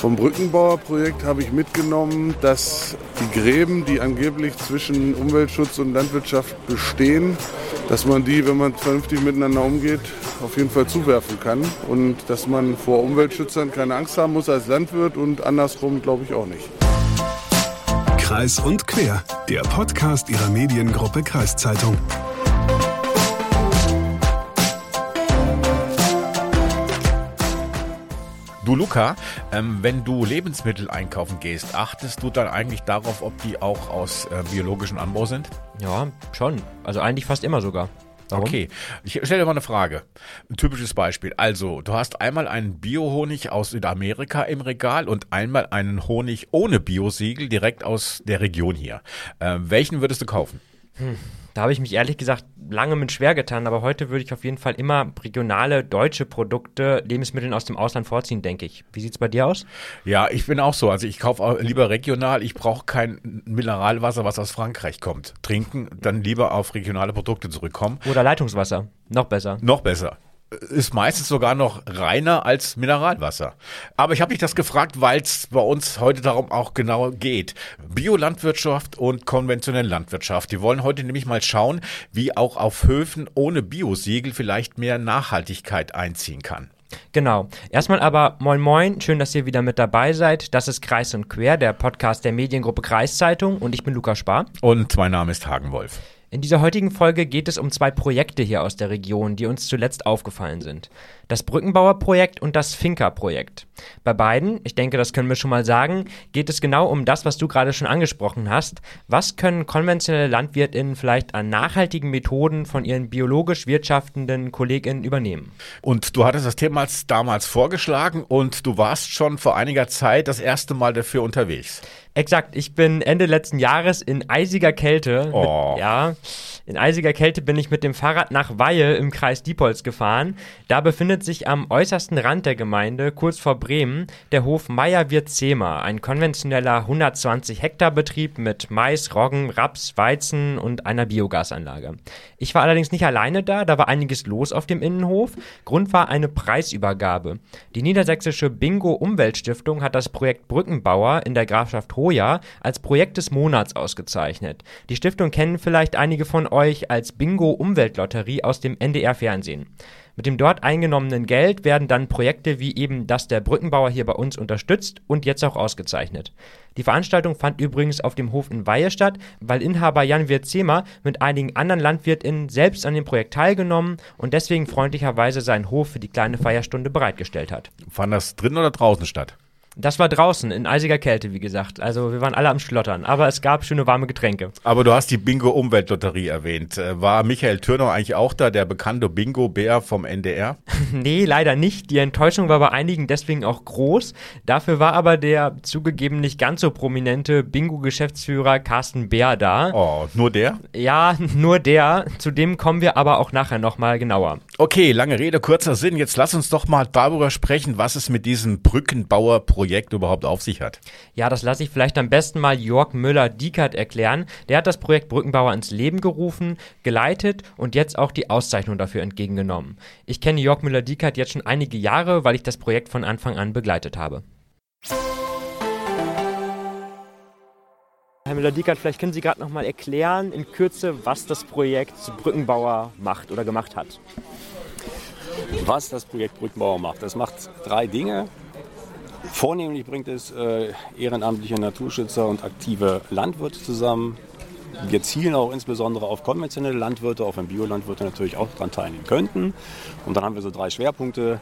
Vom Brückenbauerprojekt habe ich mitgenommen, dass die Gräben, die angeblich zwischen Umweltschutz und Landwirtschaft bestehen, dass man die, wenn man vernünftig miteinander umgeht, auf jeden Fall zuwerfen kann und dass man vor Umweltschützern keine Angst haben muss als Landwirt und andersrum glaube ich auch nicht. Kreis und Quer, der Podcast Ihrer Mediengruppe Kreiszeitung. Du Luca, ähm, wenn du Lebensmittel einkaufen gehst, achtest du dann eigentlich darauf, ob die auch aus äh, biologischem Anbau sind? Ja, schon. Also eigentlich fast immer sogar. Warum? Okay, ich stelle dir mal eine Frage. Ein typisches Beispiel. Also, du hast einmal einen Biohonig aus Südamerika im Regal und einmal einen Honig ohne Biosiegel direkt aus der Region hier. Äh, welchen würdest du kaufen? Hm. Da habe ich mich ehrlich gesagt lange mit schwer getan, aber heute würde ich auf jeden Fall immer regionale deutsche Produkte, Lebensmittel aus dem Ausland vorziehen, denke ich. Wie sieht es bei dir aus? Ja, ich bin auch so. Also ich kaufe lieber regional. Ich brauche kein Mineralwasser, was aus Frankreich kommt. Trinken, dann lieber auf regionale Produkte zurückkommen. Oder Leitungswasser. Noch besser. Noch besser ist meistens sogar noch reiner als Mineralwasser. Aber ich habe mich das gefragt, weil es bei uns heute darum auch genau geht. Biolandwirtschaft und konventionelle Landwirtschaft. Die wollen heute nämlich mal schauen, wie auch auf Höfen ohne Biosiegel vielleicht mehr Nachhaltigkeit einziehen kann. Genau. Erstmal aber moin moin, schön, dass ihr wieder mit dabei seid. Das ist Kreis und Quer, der Podcast der Mediengruppe Kreiszeitung und ich bin Lukas Spar. Und mein Name ist Hagen Wolf. In dieser heutigen Folge geht es um zwei Projekte hier aus der Region, die uns zuletzt aufgefallen sind. Das Brückenbauer-Projekt und das Finca-Projekt. Bei beiden, ich denke, das können wir schon mal sagen, geht es genau um das, was du gerade schon angesprochen hast. Was können konventionelle LandwirtInnen vielleicht an nachhaltigen Methoden von ihren biologisch wirtschaftenden KollegInnen übernehmen? Und du hattest das Thema damals vorgeschlagen und du warst schon vor einiger Zeit das erste Mal dafür unterwegs. Exakt, ich bin Ende letzten Jahres in eisiger Kälte. Oh. Mit, ja, in eisiger Kälte bin ich mit dem Fahrrad nach Weihe im Kreis Diepholz gefahren. Da befindet sich am äußersten Rand der Gemeinde, kurz vor Bremen, der Hof Meyer-Wirth-Zehmer, ein konventioneller 120 Hektar Betrieb mit Mais, Roggen, Raps, Weizen und einer Biogasanlage. Ich war allerdings nicht alleine da, da war einiges los auf dem Innenhof. Grund war eine Preisübergabe. Die niedersächsische Bingo Umweltstiftung hat das Projekt Brückenbauer in der Grafschaft Hoya als Projekt des Monats ausgezeichnet. Die Stiftung kennen vielleicht einige von euch als Bingo Umweltlotterie aus dem NDR Fernsehen. Mit dem dort eingenommenen Geld werden dann Projekte wie eben das der Brückenbauer hier bei uns unterstützt und jetzt auch ausgezeichnet. Die Veranstaltung fand übrigens auf dem Hof in Weihe statt, weil Inhaber Jan Wirtzema mit einigen anderen LandwirtInnen selbst an dem Projekt teilgenommen und deswegen freundlicherweise seinen Hof für die kleine Feierstunde bereitgestellt hat. Fand das drin oder draußen statt? Das war draußen in eisiger Kälte, wie gesagt. Also wir waren alle am Schlottern, aber es gab schöne warme Getränke. Aber du hast die Bingo Umweltlotterie erwähnt. Äh, war Michael Türner eigentlich auch da, der bekannte Bingo Bär vom NDR? nee, leider nicht. Die Enttäuschung war bei einigen deswegen auch groß. Dafür war aber der zugegeben nicht ganz so prominente Bingo-Geschäftsführer Carsten Bär da. Oh, nur der? Ja, nur der. Zu dem kommen wir aber auch nachher nochmal genauer. Okay, lange Rede, kurzer Sinn. Jetzt lass uns doch mal darüber sprechen, was es mit diesem Brückenbauer-Projekt Projekt überhaupt auf sich hat? Ja, das lasse ich vielleicht am besten mal Jörg Müller-Diekert erklären. Der hat das Projekt Brückenbauer ins Leben gerufen, geleitet und jetzt auch die Auszeichnung dafür entgegengenommen. Ich kenne Jörg Müller-Diekert jetzt schon einige Jahre, weil ich das Projekt von Anfang an begleitet habe. Herr Müller-Diekert, vielleicht können Sie gerade noch mal erklären in Kürze, was das Projekt Brückenbauer macht oder gemacht hat. Was das Projekt Brückenbauer macht, das macht drei Dinge. Vornehmlich bringt es äh, ehrenamtliche Naturschützer und aktive Landwirte zusammen. Wir zielen auch insbesondere auf konventionelle Landwirte, auch wenn Biolandwirte natürlich auch daran teilnehmen könnten. Und dann haben wir so drei Schwerpunkte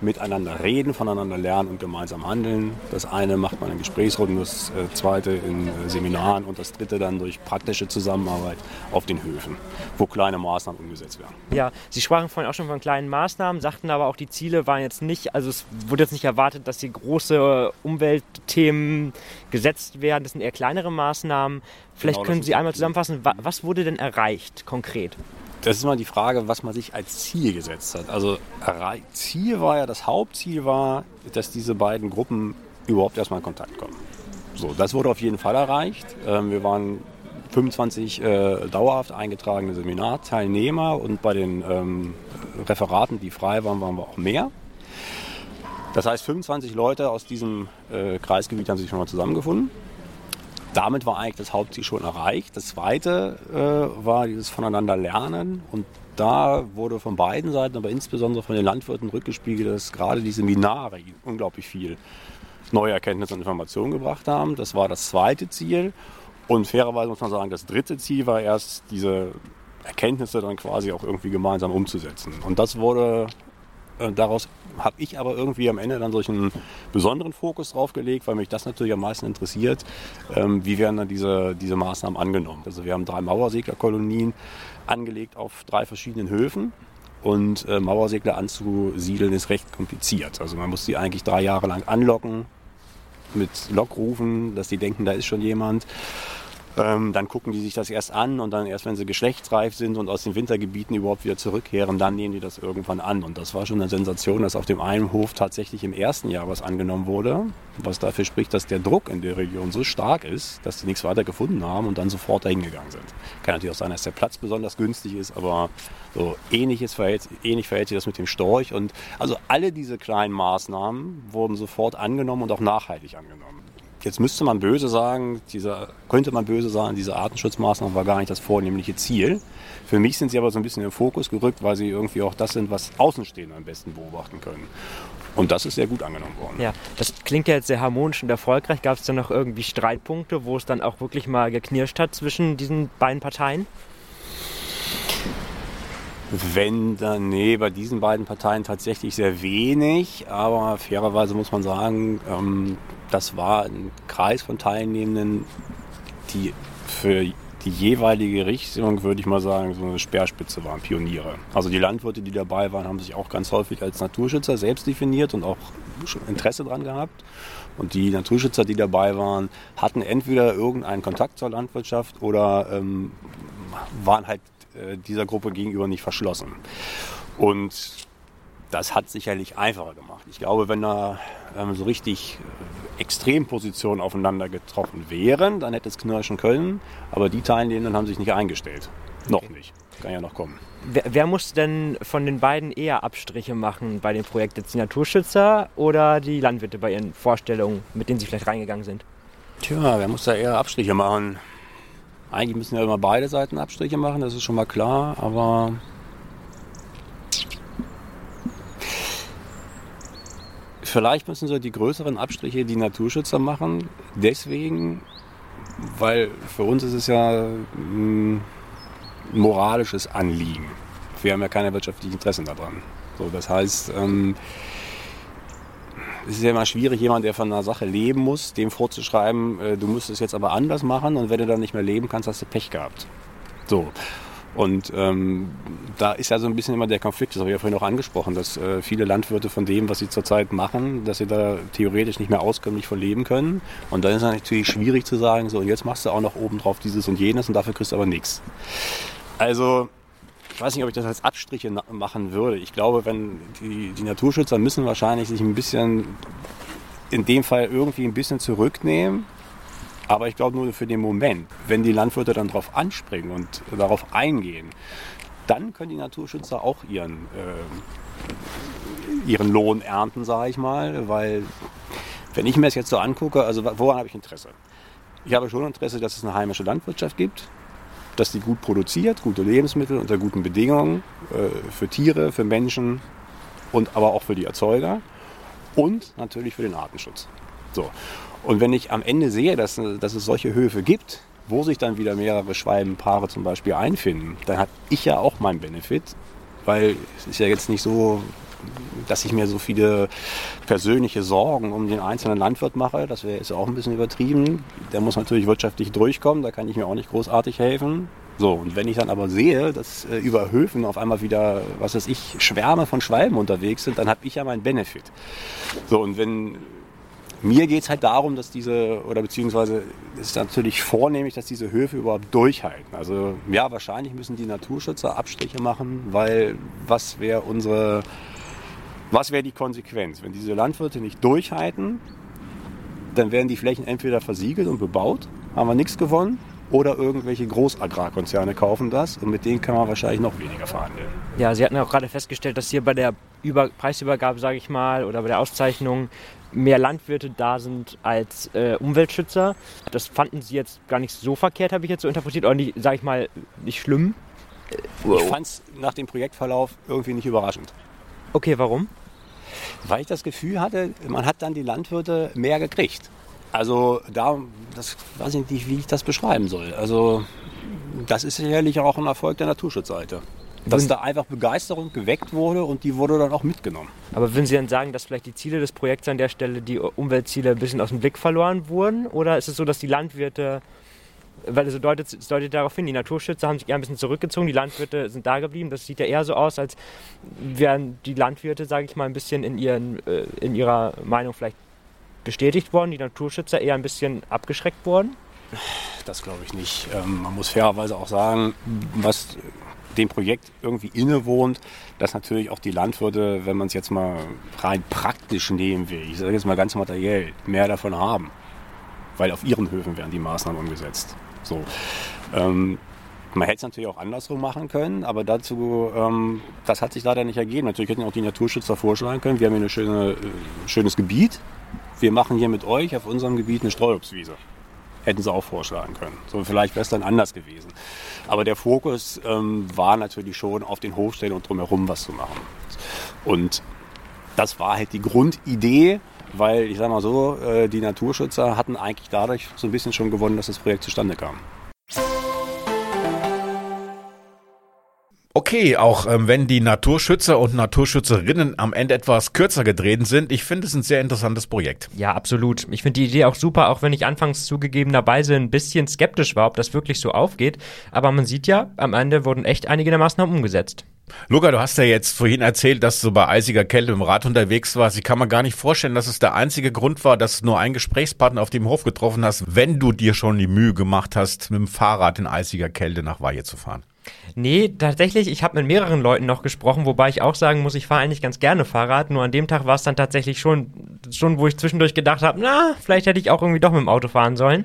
miteinander reden, voneinander lernen und gemeinsam handeln. Das eine macht man in Gesprächsrunden, das äh, zweite in äh, Seminaren und das dritte dann durch praktische Zusammenarbeit auf den Höfen, wo kleine Maßnahmen umgesetzt werden. Ja, Sie sprachen vorhin auch schon von kleinen Maßnahmen, sagten aber auch, die Ziele waren jetzt nicht, also es wurde jetzt nicht erwartet, dass hier große Umweltthemen gesetzt werden. Das sind eher kleinere Maßnahmen. Vielleicht genau, können Sie einmal zusammenfassen, was wurde denn erreicht konkret? Das ist mal die Frage, was man sich als Ziel gesetzt hat. Also Ziel war ja, das Hauptziel war, dass diese beiden Gruppen überhaupt erstmal in Kontakt kommen. So, das wurde auf jeden Fall erreicht. Ähm, wir waren 25 äh, dauerhaft eingetragene Seminarteilnehmer und bei den ähm, Referaten, die frei waren, waren wir auch mehr. Das heißt, 25 Leute aus diesem äh, Kreisgebiet haben sich schon mal zusammengefunden. Damit war eigentlich das Hauptziel schon erreicht. Das zweite äh, war dieses Voneinander lernen. Und da wurde von beiden Seiten, aber insbesondere von den Landwirten rückgespiegelt, dass gerade die Seminare unglaublich viel neue Erkenntnisse und Informationen gebracht haben. Das war das zweite Ziel. Und fairerweise muss man sagen, das dritte Ziel war erst, diese Erkenntnisse dann quasi auch irgendwie gemeinsam umzusetzen. Und das wurde äh, daraus habe ich aber irgendwie am Ende dann solchen besonderen Fokus drauf gelegt, weil mich das natürlich am meisten interessiert. Ähm, wie werden dann diese, diese Maßnahmen angenommen? Also wir haben drei Mauerseglerkolonien angelegt auf drei verschiedenen Höfen. Und äh, Mauersegler anzusiedeln ist recht kompliziert. Also man muss die eigentlich drei Jahre lang anlocken mit Lockrufen, dass die denken, da ist schon jemand. Ähm, dann gucken die sich das erst an und dann erst, wenn sie geschlechtsreif sind und aus den Wintergebieten überhaupt wieder zurückkehren, dann nehmen die das irgendwann an. Und das war schon eine Sensation, dass auf dem einen Hof tatsächlich im ersten Jahr was angenommen wurde, was dafür spricht, dass der Druck in der Region so stark ist, dass sie nichts weiter gefunden haben und dann sofort dahin gegangen sind. Kann natürlich auch sein, dass der Platz besonders günstig ist, aber so ähnliches verhält, ähnlich verhält sich das mit dem Storch. Und also alle diese kleinen Maßnahmen wurden sofort angenommen und auch nachhaltig angenommen. Jetzt müsste man böse sagen, dieser, könnte man böse sagen, diese Artenschutzmaßnahmen war gar nicht das vornehmliche Ziel. Für mich sind sie aber so ein bisschen in den Fokus gerückt, weil sie irgendwie auch das sind, was Außenstehende am besten beobachten können. Und das ist sehr gut angenommen worden. Ja, das klingt ja jetzt sehr harmonisch und erfolgreich. Gab es da noch irgendwie Streitpunkte, wo es dann auch wirklich mal geknirscht hat zwischen diesen beiden Parteien? Wenn dann, nee, bei diesen beiden Parteien tatsächlich sehr wenig, aber fairerweise muss man sagen, ähm, das war ein Kreis von Teilnehmenden, die für die jeweilige Richtung, würde ich mal sagen, so eine Speerspitze waren, Pioniere. Also die Landwirte, die dabei waren, haben sich auch ganz häufig als Naturschützer selbst definiert und auch schon Interesse daran gehabt. Und die Naturschützer, die dabei waren, hatten entweder irgendeinen Kontakt zur Landwirtschaft oder ähm, waren halt äh, dieser Gruppe gegenüber nicht verschlossen. Und das hat sicherlich einfacher gemacht. Ich glaube, wenn da ähm, so richtig äh, Extrempositionen aufeinander getroffen wären, dann hätte es knirschen können. Aber die Teilnehmenden haben sich nicht eingestellt. Noch nicht. Kann ja noch kommen. Wer, wer muss denn von den beiden eher Abstriche machen bei dem Projekt? Jetzt die Naturschützer oder die Landwirte bei ihren Vorstellungen, mit denen sie vielleicht reingegangen sind? Tja, wer muss da eher Abstriche machen? Eigentlich müssen ja immer beide Seiten Abstriche machen, das ist schon mal klar, aber vielleicht müssen so die größeren Abstriche die Naturschützer machen. Deswegen, weil für uns ist es ja ein moralisches Anliegen. Wir haben ja keine wirtschaftlichen Interessen daran. So, das heißt, ähm, es ist ja immer schwierig, jemand, der von einer Sache leben muss, dem vorzuschreiben, äh, du musst es jetzt aber anders machen und wenn du dann nicht mehr leben kannst, hast du Pech gehabt. So. Und ähm, da ist ja so ein bisschen immer der Konflikt, das habe ich ja vorhin auch angesprochen, dass äh, viele Landwirte von dem, was sie zurzeit machen, dass sie da theoretisch nicht mehr auskömmlich von leben können. Und dann ist es natürlich schwierig zu sagen, so und jetzt machst du auch noch obendrauf dieses und jenes und dafür kriegst du aber nichts. Also ich weiß nicht, ob ich das als Abstriche machen würde. Ich glaube, wenn die, die Naturschützer müssen wahrscheinlich sich ein bisschen, in dem Fall irgendwie ein bisschen zurücknehmen. Aber ich glaube nur für den Moment. Wenn die Landwirte dann darauf anspringen und darauf eingehen, dann können die Naturschützer auch ihren, äh, ihren Lohn ernten, sage ich mal. Weil wenn ich mir das jetzt so angucke, also woran habe ich Interesse? Ich habe schon Interesse, dass es eine heimische Landwirtschaft gibt, dass die gut produziert, gute Lebensmittel unter guten Bedingungen äh, für Tiere, für Menschen und aber auch für die Erzeuger und natürlich für den Artenschutz. So. Und wenn ich am Ende sehe, dass, dass es solche Höfe gibt, wo sich dann wieder mehrere Schwalbenpaare zum Beispiel einfinden, dann habe ich ja auch meinen Benefit, weil es ist ja jetzt nicht so, dass ich mir so viele persönliche Sorgen um den einzelnen Landwirt mache. Das wäre jetzt auch ein bisschen übertrieben. Der muss natürlich wirtschaftlich durchkommen, da kann ich mir auch nicht großartig helfen. So, und wenn ich dann aber sehe, dass äh, über Höfen auf einmal wieder, was weiß ich, Schwärme von Schwalben unterwegs sind, dann habe ich ja meinen Benefit. So, und wenn mir geht es halt darum, dass diese, oder beziehungsweise es ist natürlich vornehmlich, dass diese Höfe überhaupt durchhalten. Also ja, wahrscheinlich müssen die Naturschützer Abstriche machen, weil was wäre unsere was wäre die Konsequenz? Wenn diese Landwirte nicht durchhalten, dann werden die Flächen entweder versiegelt und bebaut, haben wir nichts gewonnen, oder irgendwelche Großagrarkonzerne kaufen das und mit denen kann man wahrscheinlich noch weniger verhandeln. Ja, Sie hatten auch gerade festgestellt, dass hier bei der Über Preisübergabe, sage ich mal, oder bei der Auszeichnung mehr Landwirte da sind als äh, Umweltschützer. Das fanden Sie jetzt gar nicht so verkehrt, habe ich jetzt so interpretiert, oder nicht, sage ich mal, nicht schlimm. Ich fand es nach dem Projektverlauf irgendwie nicht überraschend. Okay, warum? Weil ich das Gefühl hatte, man hat dann die Landwirte mehr gekriegt. Also da, das weiß ich nicht, wie ich das beschreiben soll. Also das ist sicherlich auch ein Erfolg der Naturschutzseite. Dass da einfach Begeisterung geweckt wurde und die wurde dann auch mitgenommen. Aber würden Sie dann sagen, dass vielleicht die Ziele des Projekts an der Stelle, die Umweltziele, ein bisschen aus dem Blick verloren wurden? Oder ist es so, dass die Landwirte, weil es deutet, es deutet darauf hin, die Naturschützer haben sich eher ein bisschen zurückgezogen, die Landwirte sind da geblieben. Das sieht ja eher so aus, als wären die Landwirte, sage ich mal, ein bisschen in, ihren, äh, in ihrer Meinung vielleicht bestätigt worden, die Naturschützer eher ein bisschen abgeschreckt worden? Das glaube ich nicht. Ähm, man muss fairerweise auch sagen, was dem Projekt irgendwie innewohnt, dass natürlich auch die Landwirte, wenn man es jetzt mal rein praktisch nehmen will, ich sage jetzt mal ganz materiell, mehr davon haben. Weil auf ihren Höfen werden die Maßnahmen umgesetzt. So. Ähm, man hätte es natürlich auch andersrum machen können, aber dazu, ähm, das hat sich leider nicht ergeben. Natürlich hätten auch die Naturschützer vorschlagen können, wir haben hier ein schöne, äh, schönes Gebiet, wir machen hier mit euch auf unserem Gebiet eine Streuobstwiese. Hätten sie auch vorschlagen können. So, vielleicht wäre es dann anders gewesen. Aber der Fokus ähm, war natürlich schon auf den Hofstellen und drumherum was zu machen. Und das war halt die Grundidee, weil ich sage mal so, äh, die Naturschützer hatten eigentlich dadurch so ein bisschen schon gewonnen, dass das Projekt zustande kam. Okay, auch ähm, wenn die Naturschützer und Naturschützerinnen am Ende etwas kürzer gedreht sind, ich finde es ein sehr interessantes Projekt. Ja, absolut. Ich finde die Idee auch super, auch wenn ich anfangs zugegebenerweise ein bisschen skeptisch war, ob das wirklich so aufgeht. Aber man sieht ja, am Ende wurden echt einige der Maßnahmen umgesetzt. Luca, du hast ja jetzt vorhin erzählt, dass du bei eisiger Kälte im Rad unterwegs warst. Ich kann mir gar nicht vorstellen, dass es der einzige Grund war, dass du nur einen Gesprächspartner auf dem Hof getroffen hast, wenn du dir schon die Mühe gemacht hast, mit dem Fahrrad in eisiger Kälte nach Weihe zu fahren. Nee, tatsächlich, ich habe mit mehreren Leuten noch gesprochen, wobei ich auch sagen muss, ich fahre eigentlich ganz gerne Fahrrad. Nur an dem Tag war es dann tatsächlich schon, schon, wo ich zwischendurch gedacht habe, na, vielleicht hätte ich auch irgendwie doch mit dem Auto fahren sollen.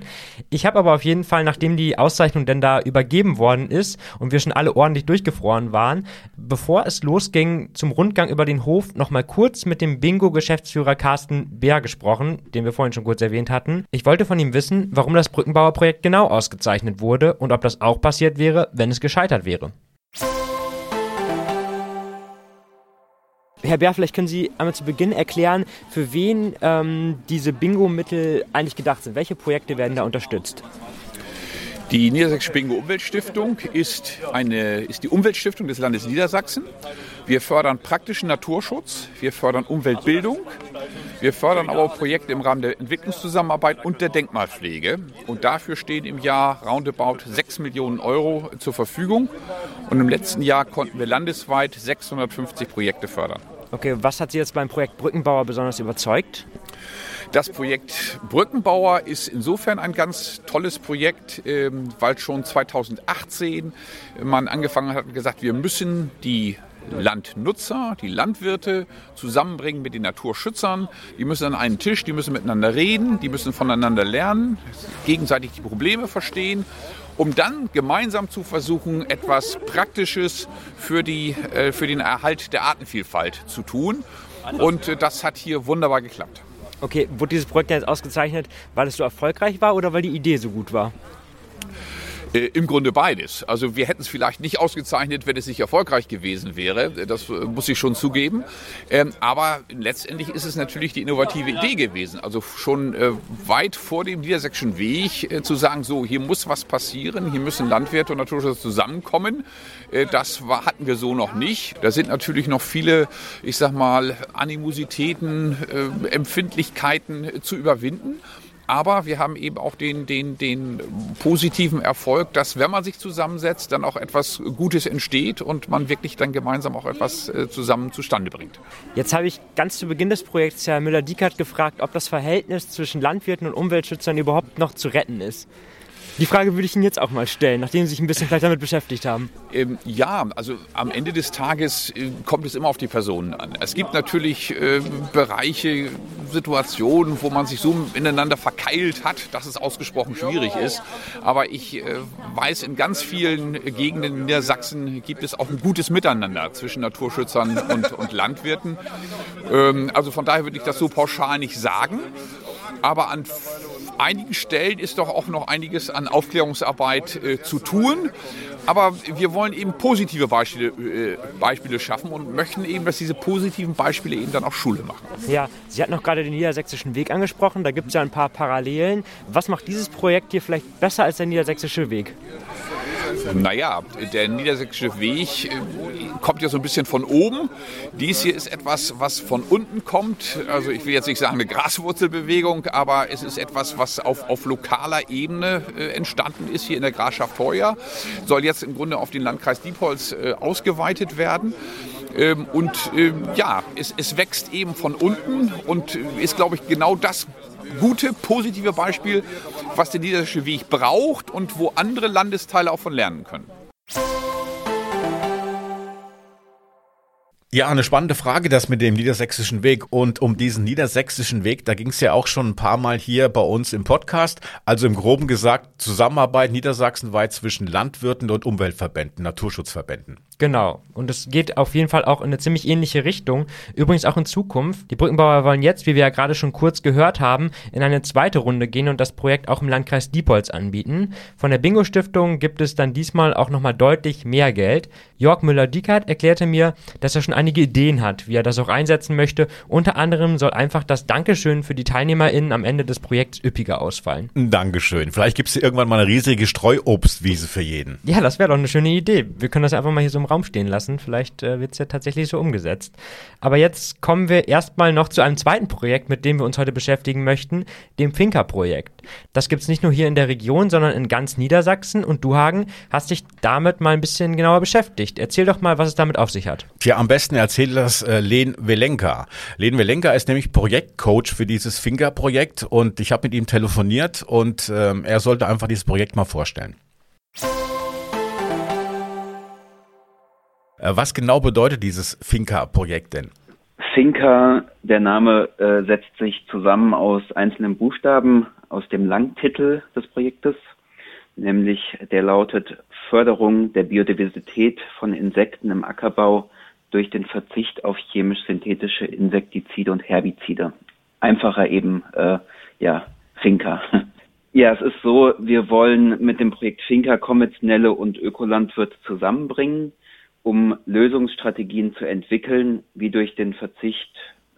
Ich habe aber auf jeden Fall, nachdem die Auszeichnung denn da übergeben worden ist und wir schon alle ordentlich durchgefroren waren, bevor es losging zum Rundgang über den Hof, nochmal kurz mit dem Bingo-Geschäftsführer Carsten Bär gesprochen, den wir vorhin schon kurz erwähnt hatten. Ich wollte von ihm wissen, warum das Brückenbauerprojekt genau ausgezeichnet wurde und ob das auch passiert wäre, wenn es gescheitert wäre. Herr Bär, vielleicht können Sie einmal zu Beginn erklären, für wen ähm, diese Bingo-Mittel eigentlich gedacht sind. Welche Projekte werden da unterstützt? Die Niedersächsische Bingo Umweltstiftung ist, eine, ist die Umweltstiftung des Landes Niedersachsen. Wir fördern praktischen Naturschutz, wir fördern Umweltbildung, wir fördern aber auch Projekte im Rahmen der Entwicklungszusammenarbeit und der Denkmalpflege. Und dafür stehen im Jahr roundabout 6 Millionen Euro zur Verfügung. Und im letzten Jahr konnten wir landesweit 650 Projekte fördern. Okay, was hat Sie jetzt beim Projekt Brückenbauer besonders überzeugt? Das Projekt Brückenbauer ist insofern ein ganz tolles Projekt, ähm, weil schon 2018 man angefangen hat und gesagt, wir müssen die Landnutzer, die Landwirte zusammenbringen mit den Naturschützern. Die müssen an einen Tisch, die müssen miteinander reden, die müssen voneinander lernen, gegenseitig die Probleme verstehen, um dann gemeinsam zu versuchen, etwas Praktisches für, die, äh, für den Erhalt der Artenvielfalt zu tun. Und äh, das hat hier wunderbar geklappt. Okay, wurde dieses Projekt jetzt ausgezeichnet, weil es so erfolgreich war oder weil die Idee so gut war? Äh, Im Grunde beides. Also wir hätten es vielleicht nicht ausgezeichnet, wenn es nicht erfolgreich gewesen wäre. Das äh, muss ich schon zugeben. Ähm, aber letztendlich ist es natürlich die innovative Idee gewesen. Also schon äh, weit vor dem niedersächsischen Weg äh, zu sagen, so hier muss was passieren, hier müssen Landwirte und Naturschützer zusammenkommen. Äh, das war, hatten wir so noch nicht. Da sind natürlich noch viele, ich sag mal, Animositäten, Empfindlichkeiten zu überwinden. Aber wir haben eben auch den, den, den positiven Erfolg, dass wenn man sich zusammensetzt, dann auch etwas Gutes entsteht und man wirklich dann gemeinsam auch etwas äh, zusammen zustande bringt. Jetzt habe ich ganz zu Beginn des Projekts Herr Müller-Diekert gefragt, ob das Verhältnis zwischen Landwirten und Umweltschützern überhaupt noch zu retten ist. Die Frage würde ich Ihnen jetzt auch mal stellen, nachdem Sie sich ein bisschen vielleicht damit beschäftigt haben. Ähm, ja, also am Ende des Tages äh, kommt es immer auf die Personen an. Es gibt natürlich äh, Bereiche, Situation, wo man sich so ineinander verkeilt hat, dass es ausgesprochen schwierig ist. Aber ich äh, weiß, in ganz vielen Gegenden in Niedersachsen gibt es auch ein gutes Miteinander zwischen Naturschützern und, und Landwirten. Ähm, also von daher würde ich das so pauschal nicht sagen. Aber an einigen Stellen ist doch auch noch einiges an Aufklärungsarbeit äh, zu tun. Aber wir wollen eben positive Beispiele, äh, Beispiele schaffen und möchten eben, dass diese positiven Beispiele eben dann auch Schule machen. Ja, Sie hatten noch gerade den niedersächsischen Weg angesprochen. Da gibt es ja ein paar Parallelen. Was macht dieses Projekt hier vielleicht besser als der niedersächsische Weg? Naja, der niedersächsische Weg äh, kommt ja so ein bisschen von oben. Dies hier ist etwas, was von unten kommt. Also ich will jetzt nicht sagen eine Graswurzelbewegung, aber es ist etwas, was auf, auf lokaler Ebene äh, entstanden ist, hier in der Grafschaft Heuer. Soll jetzt im Grunde auf den Landkreis Diepholz äh, ausgeweitet werden. Ähm, und ähm, ja, es, es wächst eben von unten und ist, glaube ich, genau das gute, positive Beispiel, was der niederländische Weg braucht und wo andere Landesteile auch von lernen können. Ja, eine spannende Frage, das mit dem niedersächsischen Weg. Und um diesen niedersächsischen Weg, da ging es ja auch schon ein paar Mal hier bei uns im Podcast. Also im Groben gesagt, Zusammenarbeit niedersachsenweit zwischen Landwirten und Umweltverbänden, Naturschutzverbänden. Genau. Und es geht auf jeden Fall auch in eine ziemlich ähnliche Richtung. Übrigens auch in Zukunft. Die Brückenbauer wollen jetzt, wie wir ja gerade schon kurz gehört haben, in eine zweite Runde gehen und das Projekt auch im Landkreis Diepholz anbieten. Von der Bingo-Stiftung gibt es dann diesmal auch nochmal deutlich mehr Geld. Jörg Müller-Diekert erklärte mir, dass er schon einige Ideen hat, wie er das auch einsetzen möchte. Unter anderem soll einfach das Dankeschön für die TeilnehmerInnen am Ende des Projekts üppiger ausfallen. Dankeschön. Vielleicht gibt es irgendwann mal eine riesige Streuobstwiese für jeden. Ja, das wäre doch eine schöne Idee. Wir können das einfach mal hier so im Raum stehen lassen. Vielleicht äh, wird es ja tatsächlich so umgesetzt. Aber jetzt kommen wir erstmal noch zu einem zweiten Projekt, mit dem wir uns heute beschäftigen möchten, dem Finca-Projekt. Das gibt es nicht nur hier in der Region, sondern in ganz Niedersachsen. Und du, Hagen, hast dich damit mal ein bisschen genauer beschäftigt. Erzähl doch mal, was es damit auf sich hat. Tja, am besten erzählt das äh, Len Welenka. Len Welenka ist nämlich Projektcoach für dieses Finca-Projekt und ich habe mit ihm telefoniert und ähm, er sollte einfach dieses Projekt mal vorstellen. Äh, was genau bedeutet dieses Finca-Projekt denn? Finca, der Name äh, setzt sich zusammen aus einzelnen Buchstaben aus dem Langtitel des Projektes, nämlich der lautet Förderung der Biodiversität von Insekten im Ackerbau durch den Verzicht auf chemisch-synthetische Insektizide und Herbizide. Einfacher eben, äh, ja, Finca. Ja, es ist so, wir wollen mit dem Projekt Finca konventionelle und Ökolandwirte zusammenbringen um Lösungsstrategien zu entwickeln, wie durch den Verzicht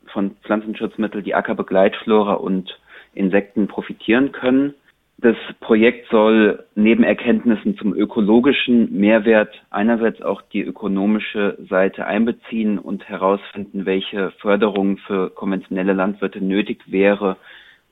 von Pflanzenschutzmitteln die Ackerbegleitflora und Insekten profitieren können. Das Projekt soll neben Erkenntnissen zum ökologischen Mehrwert einerseits auch die ökonomische Seite einbeziehen und herausfinden, welche Förderung für konventionelle Landwirte nötig wäre,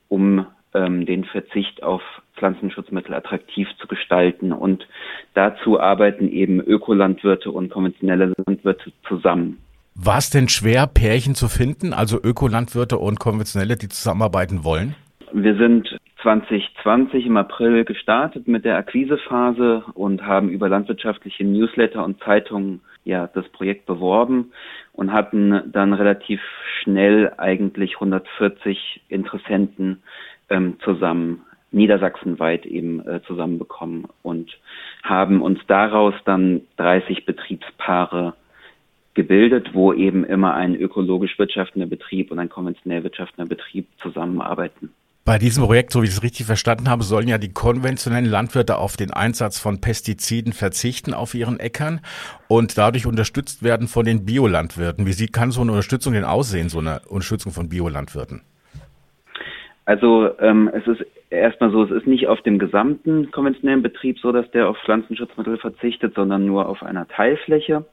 um ähm, den Verzicht auf Pflanzenschutzmittel attraktiv zu gestalten. Und dazu arbeiten eben Ökolandwirte und konventionelle Landwirte zusammen. War es denn schwer, Pärchen zu finden, also Ökolandwirte und konventionelle, die zusammenarbeiten wollen? Wir sind 2020 im April gestartet mit der Akquisephase und haben über landwirtschaftliche Newsletter und Zeitungen ja das Projekt beworben und hatten dann relativ schnell eigentlich 140 Interessenten ähm, zusammen niedersachsenweit eben äh, zusammenbekommen und haben uns daraus dann 30 Betriebspaare gebildet, wo eben immer ein ökologisch wirtschaftender Betrieb und ein konventionell wirtschaftender Betrieb zusammenarbeiten. Bei diesem Projekt, so wie ich es richtig verstanden habe, sollen ja die konventionellen Landwirte auf den Einsatz von Pestiziden verzichten auf ihren Äckern und dadurch unterstützt werden von den Biolandwirten. Wie sieht, kann so eine Unterstützung denn aussehen, so eine Unterstützung von Biolandwirten? Also ähm, es ist erstmal so, es ist nicht auf dem gesamten konventionellen Betrieb so, dass der auf Pflanzenschutzmittel verzichtet, sondern nur auf einer Teilfläche.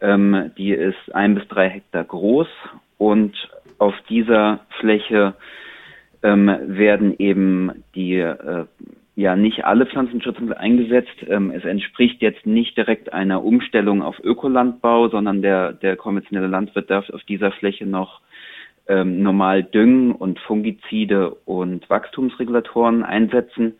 Ähm, die ist ein bis drei Hektar groß und auf dieser Fläche ähm, werden eben die äh, ja nicht alle Pflanzenschutzmittel eingesetzt. Ähm, es entspricht jetzt nicht direkt einer Umstellung auf Ökolandbau, sondern der, der konventionelle Landwirt darf auf dieser Fläche noch ähm, normal Düngen und Fungizide und Wachstumsregulatoren einsetzen.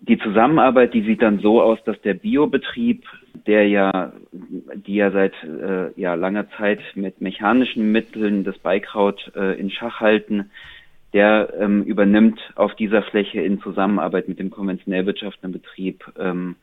die Zusammenarbeit, die sieht dann so aus, dass der Biobetrieb, der ja, die ja seit äh, ja, langer Zeit mit mechanischen Mitteln das Beikraut äh, in Schach halten, der ähm, übernimmt auf dieser Fläche in Zusammenarbeit mit dem konventionell wirtschaftenden Betrieb ähm,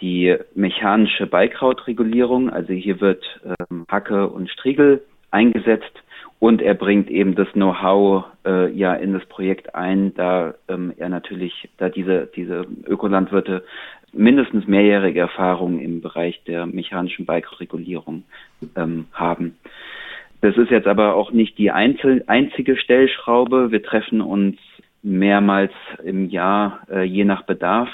die mechanische Beikrautregulierung. Also hier wird ähm, Hacke und Striegel eingesetzt und er bringt eben das Know-how äh, ja in das Projekt ein, da ähm, er natürlich, da diese, diese Ökolandwirte mindestens mehrjährige Erfahrung im Bereich der mechanischen Bikeregulierung ähm, haben. Das ist jetzt aber auch nicht die einzel einzige Stellschraube. Wir treffen uns mehrmals im Jahr, äh, je nach Bedarf,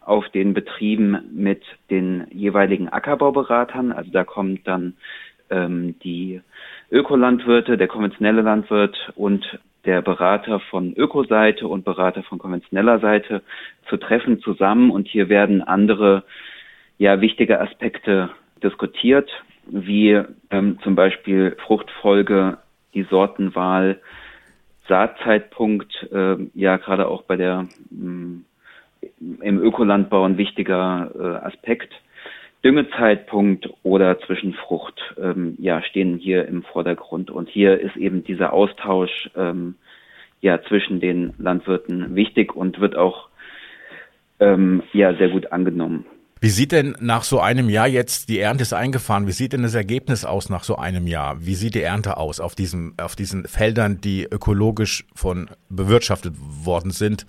auf den Betrieben mit den jeweiligen Ackerbauberatern. Also da kommt dann ähm, die Ökolandwirte, der konventionelle Landwirt und der Berater von Ökoseite und Berater von konventioneller Seite zu treffen zusammen und hier werden andere ja wichtige Aspekte diskutiert, wie ähm, zum Beispiel Fruchtfolge, die Sortenwahl, Saatzeitpunkt, äh, ja gerade auch bei der mh, mm, im Ökolandbau ein wichtiger äh, Aspekt. Düngezeitpunkt oder Zwischenfrucht ähm, ja, stehen hier im Vordergrund. Und hier ist eben dieser Austausch ähm, ja, zwischen den Landwirten wichtig und wird auch ähm, ja, sehr gut angenommen. Wie sieht denn nach so einem Jahr jetzt, die Ernte ist eingefahren, wie sieht denn das Ergebnis aus nach so einem Jahr? Wie sieht die Ernte aus auf diesen, auf diesen Feldern, die ökologisch von bewirtschaftet worden sind,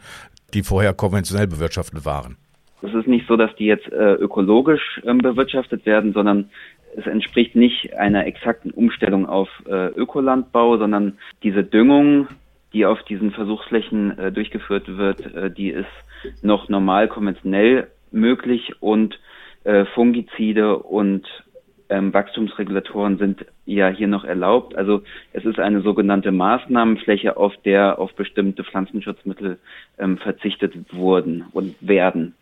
die vorher konventionell bewirtschaftet waren? Es ist nicht so, dass die jetzt äh, ökologisch ähm, bewirtschaftet werden, sondern es entspricht nicht einer exakten Umstellung auf äh, Ökolandbau, sondern diese Düngung, die auf diesen Versuchsflächen äh, durchgeführt wird, äh, die ist noch normal konventionell möglich und äh, Fungizide und ähm, Wachstumsregulatoren sind ja hier noch erlaubt. Also es ist eine sogenannte Maßnahmenfläche, auf der auf bestimmte Pflanzenschutzmittel ähm, verzichtet wurden und werden.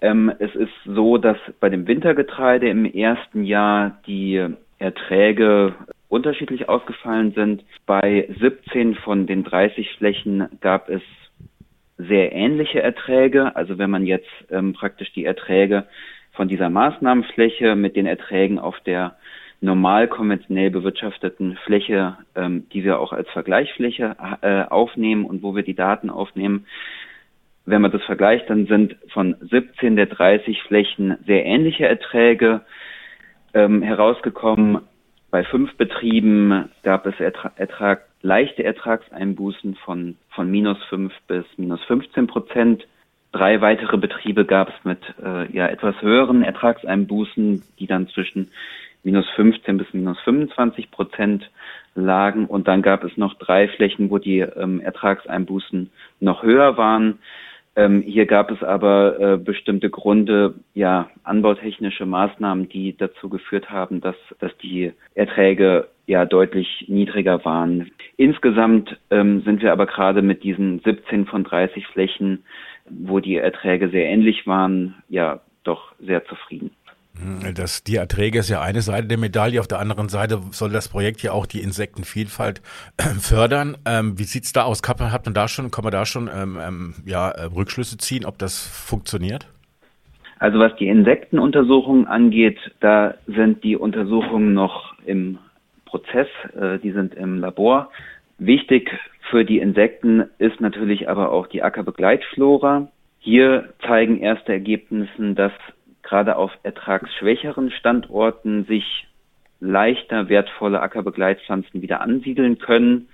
Ähm, es ist so, dass bei dem Wintergetreide im ersten Jahr die Erträge unterschiedlich ausgefallen sind. Bei 17 von den 30 Flächen gab es sehr ähnliche Erträge. Also wenn man jetzt ähm, praktisch die Erträge von dieser Maßnahmenfläche mit den Erträgen auf der normal konventionell bewirtschafteten Fläche, ähm, die wir auch als Vergleichsfläche äh, aufnehmen und wo wir die Daten aufnehmen, wenn man das vergleicht, dann sind von 17 der 30 Flächen sehr ähnliche Erträge ähm, herausgekommen. Bei fünf Betrieben gab es Ertrag, Ertrag, leichte Ertragseinbußen von, von minus fünf bis minus 15 Prozent. Drei weitere Betriebe gab es mit äh, ja, etwas höheren Ertragseinbußen, die dann zwischen minus 15 bis minus 25 Prozent lagen. Und dann gab es noch drei Flächen, wo die ähm, Ertragseinbußen noch höher waren. Ähm, hier gab es aber äh, bestimmte Gründe, ja, anbautechnische Maßnahmen, die dazu geführt haben, dass, dass die Erträge ja deutlich niedriger waren. Insgesamt ähm, sind wir aber gerade mit diesen 17 von 30 Flächen, wo die Erträge sehr ähnlich waren, ja, doch sehr zufrieden. Das, die Erträge ist ja eine Seite der Medaille. Auf der anderen Seite soll das Projekt ja auch die Insektenvielfalt fördern. Ähm, wie sieht's da aus? Kann man, hat man da schon, kann man da schon ähm, ähm, ja, äh, Rückschlüsse ziehen, ob das funktioniert? Also was die Insektenuntersuchungen angeht, da sind die Untersuchungen noch im Prozess, äh, die sind im Labor. Wichtig für die Insekten ist natürlich aber auch die Ackerbegleitflora. Hier zeigen erste Ergebnisse, dass gerade auf ertragsschwächeren Standorten sich leichter wertvolle Ackerbegleitpflanzen wieder ansiedeln können.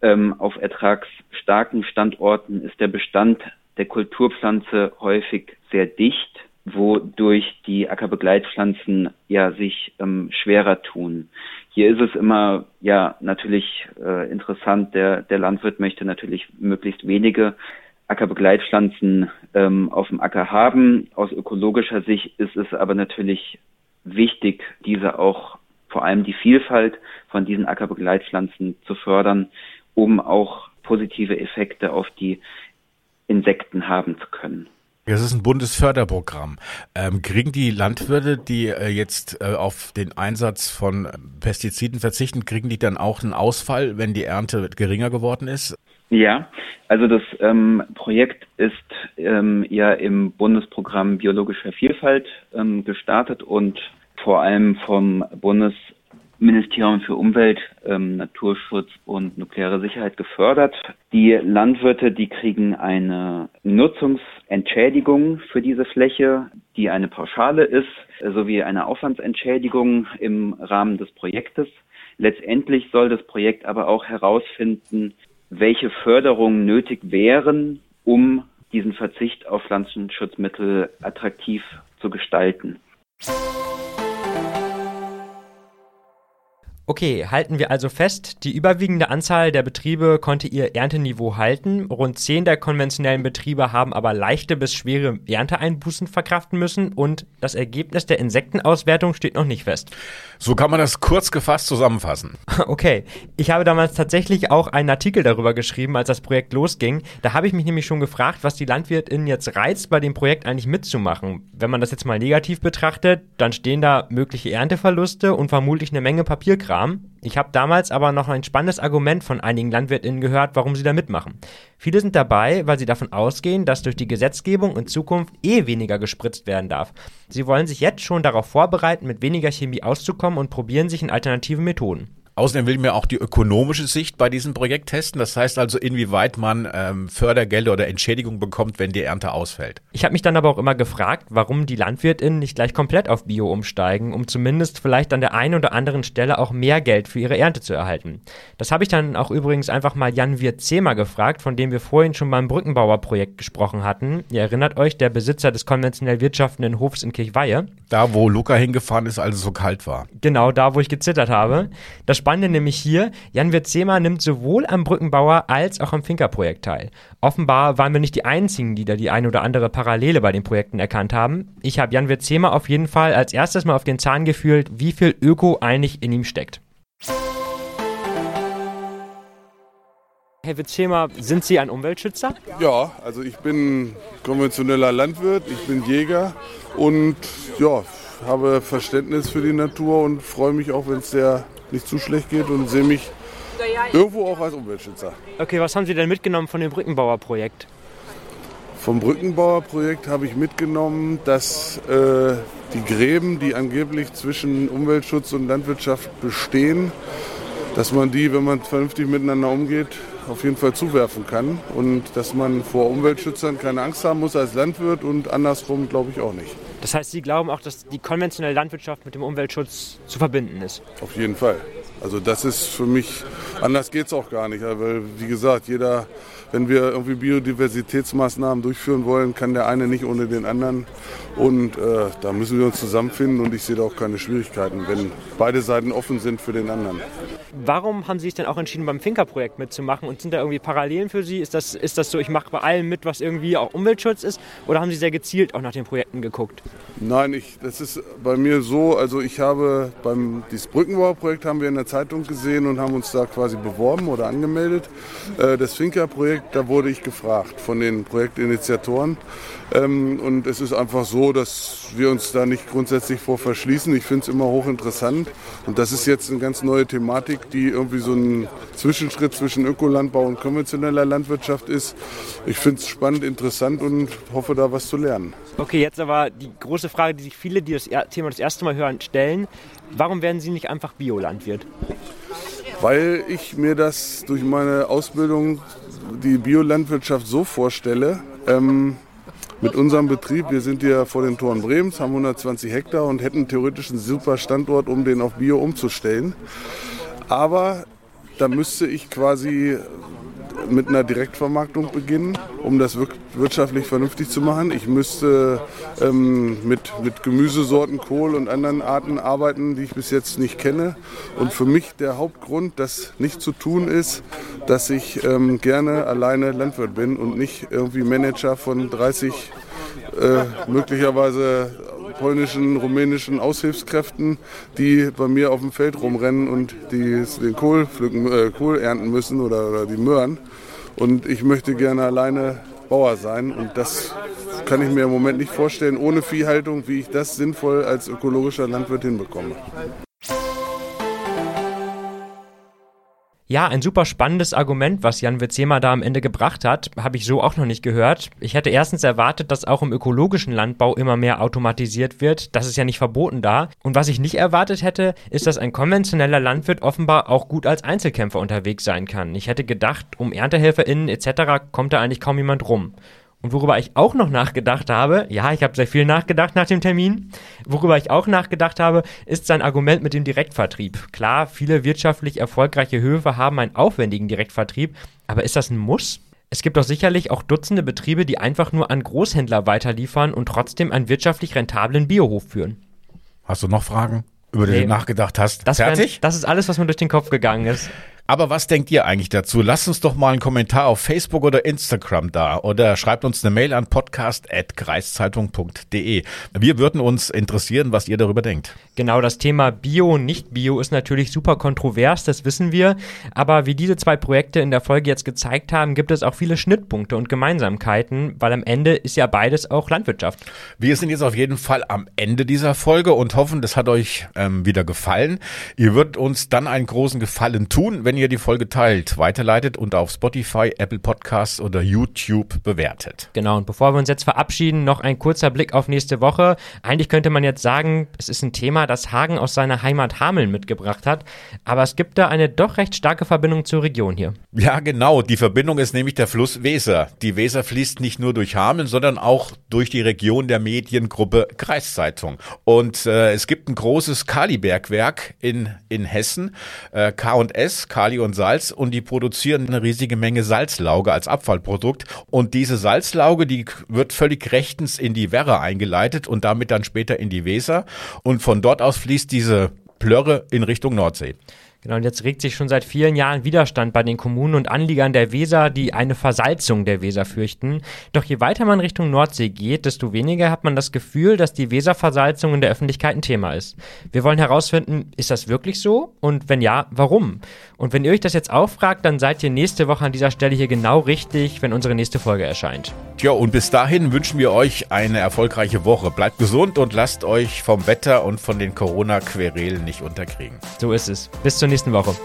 Ähm, auf ertragsstarken Standorten ist der Bestand der Kulturpflanze häufig sehr dicht, wodurch die Ackerbegleitpflanzen ja sich ähm, schwerer tun. Hier ist es immer ja natürlich äh, interessant, der, der Landwirt möchte natürlich möglichst wenige Ackerbegleitpflanzen ähm, auf dem Acker haben. Aus ökologischer Sicht ist es aber natürlich wichtig, diese auch vor allem die Vielfalt von diesen Ackerbegleitpflanzen zu fördern, um auch positive Effekte auf die Insekten haben zu können. Das ist ein Bundesförderprogramm. Ähm, kriegen die Landwirte, die äh, jetzt äh, auf den Einsatz von Pestiziden verzichten, kriegen die dann auch einen Ausfall, wenn die Ernte geringer geworden ist? Ja, also das ähm, Projekt ist ähm, ja im Bundesprogramm biologischer Vielfalt ähm, gestartet und vor allem vom Bundes Ministerium für Umwelt, ähm, Naturschutz und nukleare Sicherheit gefördert. Die Landwirte, die kriegen eine Nutzungsentschädigung für diese Fläche, die eine Pauschale ist, sowie eine Aufwandsentschädigung im Rahmen des Projektes. Letztendlich soll das Projekt aber auch herausfinden, welche Förderungen nötig wären, um diesen Verzicht auf Pflanzenschutzmittel attraktiv zu gestalten. Okay, halten wir also fest, die überwiegende Anzahl der Betriebe konnte ihr Ernteniveau halten, rund zehn der konventionellen Betriebe haben aber leichte bis schwere Ernteeinbußen verkraften müssen und das Ergebnis der Insektenauswertung steht noch nicht fest. So kann man das kurz gefasst zusammenfassen. Okay, ich habe damals tatsächlich auch einen Artikel darüber geschrieben, als das Projekt losging. Da habe ich mich nämlich schon gefragt, was die LandwirtInnen jetzt reizt, bei dem Projekt eigentlich mitzumachen. Wenn man das jetzt mal negativ betrachtet, dann stehen da mögliche Ernteverluste und vermutlich eine Menge Papierkram Kram. Ich habe damals aber noch ein spannendes Argument von einigen LandwirtInnen gehört, warum sie da mitmachen. Viele sind dabei, weil sie davon ausgehen, dass durch die Gesetzgebung in Zukunft eh weniger gespritzt werden darf. Sie wollen sich jetzt schon darauf vorbereiten, mit weniger Chemie auszukommen und probieren sich in alternative Methoden. Außerdem will mir auch die ökonomische Sicht bei diesem Projekt testen. Das heißt also, inwieweit man ähm, Fördergelder oder Entschädigung bekommt, wenn die Ernte ausfällt. Ich habe mich dann aber auch immer gefragt, warum die LandwirtInnen nicht gleich komplett auf Bio umsteigen, um zumindest vielleicht an der einen oder anderen Stelle auch mehr Geld für ihre Ernte zu erhalten. Das habe ich dann auch übrigens einfach mal Jan Wirtzema gefragt, von dem wir vorhin schon beim Brückenbauerprojekt gesprochen hatten. Ihr erinnert euch, der Besitzer des konventionell wirtschaftenden Hofs in Kirchweihe. Da, wo Luca hingefahren ist, als es so kalt war. Genau, da, wo ich gezittert habe. Das Spannende nämlich hier, Jan Wirtzema nimmt sowohl am Brückenbauer als auch am Finca-Projekt teil. Offenbar waren wir nicht die Einzigen, die da die ein oder andere Parallele bei den Projekten erkannt haben. Ich habe Jan Wirtzema auf jeden Fall als erstes mal auf den Zahn gefühlt, wie viel Öko eigentlich in ihm steckt. Herr Witzema, sind Sie ein Umweltschützer? Ja, also ich bin konventioneller Landwirt, ich bin Jäger und ja, habe Verständnis für die Natur und freue mich auch, wenn es der nicht zu schlecht geht und sehe mich irgendwo auch als Umweltschützer. Okay, was haben Sie denn mitgenommen von dem Brückenbauerprojekt? Vom Brückenbauerprojekt habe ich mitgenommen, dass äh, die Gräben, die angeblich zwischen Umweltschutz und Landwirtschaft bestehen, dass man die, wenn man vernünftig miteinander umgeht, auf jeden Fall zuwerfen kann und dass man vor Umweltschützern keine Angst haben muss als Landwirt und andersrum glaube ich auch nicht. Das heißt, Sie glauben auch, dass die konventionelle Landwirtschaft mit dem Umweltschutz zu verbinden ist? Auf jeden Fall. Also das ist für mich, anders geht es auch gar nicht. Weil, wie gesagt, jeder, wenn wir irgendwie Biodiversitätsmaßnahmen durchführen wollen, kann der eine nicht ohne den anderen. Und äh, da müssen wir uns zusammenfinden und ich sehe da auch keine Schwierigkeiten, wenn beide Seiten offen sind für den anderen. Warum haben Sie sich denn auch entschieden, beim Finca-Projekt mitzumachen? Und sind da irgendwie Parallelen für Sie? Ist das, ist das so, ich mache bei allem mit, was irgendwie auch Umweltschutz ist? Oder haben Sie sehr gezielt auch nach den Projekten geguckt? Nein, ich, das ist bei mir so, also ich habe beim dieses Brückenbauprojekt haben wir in der Zeitung gesehen und haben uns da quasi beworben oder angemeldet. Äh, das Finca-Projekt, da wurde ich gefragt von den Projektinitiatoren. Ähm, und es ist einfach so, dass wir uns da nicht grundsätzlich vor verschließen. Ich finde es immer hochinteressant. Und das ist jetzt eine ganz neue Thematik, die irgendwie so ein Zwischenschritt zwischen Ökolandbau und konventioneller Landwirtschaft ist. Ich finde es spannend, interessant und hoffe da was zu lernen. Okay, jetzt aber die große Frage, die sich viele, die das Thema das erste Mal hören, stellen. Warum werden Sie nicht einfach Biolandwirt? Weil ich mir das durch meine Ausbildung, die Biolandwirtschaft so vorstelle, ähm, mit unserem Betrieb, wir sind hier vor den Toren Bremens, haben 120 Hektar und hätten theoretisch einen super Standort, um den auf Bio umzustellen. Aber da müsste ich quasi mit einer Direktvermarktung beginnen, um das wirtschaftlich vernünftig zu machen. Ich müsste ähm, mit, mit Gemüsesorten, Kohl und anderen Arten arbeiten, die ich bis jetzt nicht kenne. Und für mich der Hauptgrund, das nicht zu tun ist, dass ich ähm, gerne alleine Landwirt bin und nicht irgendwie Manager von 30 äh, möglicherweise polnischen, rumänischen Aushilfskräften, die bei mir auf dem Feld rumrennen und die den Kohl pflücken, äh, Kohl ernten müssen oder, oder die Möhren. Und ich möchte gerne alleine Bauer sein und das kann ich mir im Moment nicht vorstellen, ohne Viehhaltung, wie ich das sinnvoll als ökologischer Landwirt hinbekomme. Ja, ein super spannendes Argument, was Jan Witzema da am Ende gebracht hat, habe ich so auch noch nicht gehört. Ich hätte erstens erwartet, dass auch im ökologischen Landbau immer mehr automatisiert wird. Das ist ja nicht verboten da. Und was ich nicht erwartet hätte, ist, dass ein konventioneller Landwirt offenbar auch gut als Einzelkämpfer unterwegs sein kann. Ich hätte gedacht, um ErntehelferInnen etc. kommt da eigentlich kaum jemand rum. Und worüber ich auch noch nachgedacht habe, ja, ich habe sehr viel nachgedacht nach dem Termin, worüber ich auch nachgedacht habe, ist sein Argument mit dem Direktvertrieb. Klar, viele wirtschaftlich erfolgreiche Höfe haben einen aufwendigen Direktvertrieb, aber ist das ein Muss? Es gibt doch sicherlich auch Dutzende Betriebe, die einfach nur an Großhändler weiterliefern und trotzdem einen wirtschaftlich rentablen Biohof führen. Hast du noch Fragen, über die nee, du nachgedacht hast? Das Fertig? Wär, das ist alles, was mir durch den Kopf gegangen ist. Aber was denkt ihr eigentlich dazu? Lasst uns doch mal einen Kommentar auf Facebook oder Instagram da oder schreibt uns eine Mail an podcast.kreiszeitung.de. Wir würden uns interessieren, was ihr darüber denkt. Genau, das Thema Bio und Nicht-Bio ist natürlich super kontrovers, das wissen wir. Aber wie diese zwei Projekte in der Folge jetzt gezeigt haben, gibt es auch viele Schnittpunkte und Gemeinsamkeiten, weil am Ende ist ja beides auch Landwirtschaft. Wir sind jetzt auf jeden Fall am Ende dieser Folge und hoffen, das hat euch ähm, wieder gefallen. Ihr würdet uns dann einen großen Gefallen tun, wenn ihr die Folge teilt, weiterleitet und auf Spotify, Apple Podcasts oder YouTube bewertet. Genau, und bevor wir uns jetzt verabschieden, noch ein kurzer Blick auf nächste Woche. Eigentlich könnte man jetzt sagen, es ist ein Thema, das Hagen aus seiner Heimat Hameln mitgebracht hat, aber es gibt da eine doch recht starke Verbindung zur Region hier. Ja, genau. Die Verbindung ist nämlich der Fluss Weser. Die Weser fließt nicht nur durch Hameln, sondern auch durch die Region der Mediengruppe Kreiszeitung. Und äh, es gibt ein großes Kalibergwerk in, in Hessen, äh, K&S, Kali Kali und Salz und die produzieren eine riesige Menge Salzlauge als Abfallprodukt. Und diese Salzlauge, die wird völlig rechtens in die Werre eingeleitet und damit dann später in die Weser. Und von dort aus fließt diese Plörre in Richtung Nordsee. Genau, und jetzt regt sich schon seit vielen Jahren Widerstand bei den Kommunen und Anliegern der Weser, die eine Versalzung der Weser fürchten. Doch je weiter man Richtung Nordsee geht, desto weniger hat man das Gefühl, dass die Weserversalzung in der Öffentlichkeit ein Thema ist. Wir wollen herausfinden, ist das wirklich so? Und wenn ja, warum? Und wenn ihr euch das jetzt auch fragt, dann seid ihr nächste Woche an dieser Stelle hier genau richtig, wenn unsere nächste Folge erscheint. Tja, und bis dahin wünschen wir euch eine erfolgreiche Woche. Bleibt gesund und lasst euch vom Wetter und von den Corona-Querelen nicht unterkriegen. So ist es. Bis zur nächsten Woche.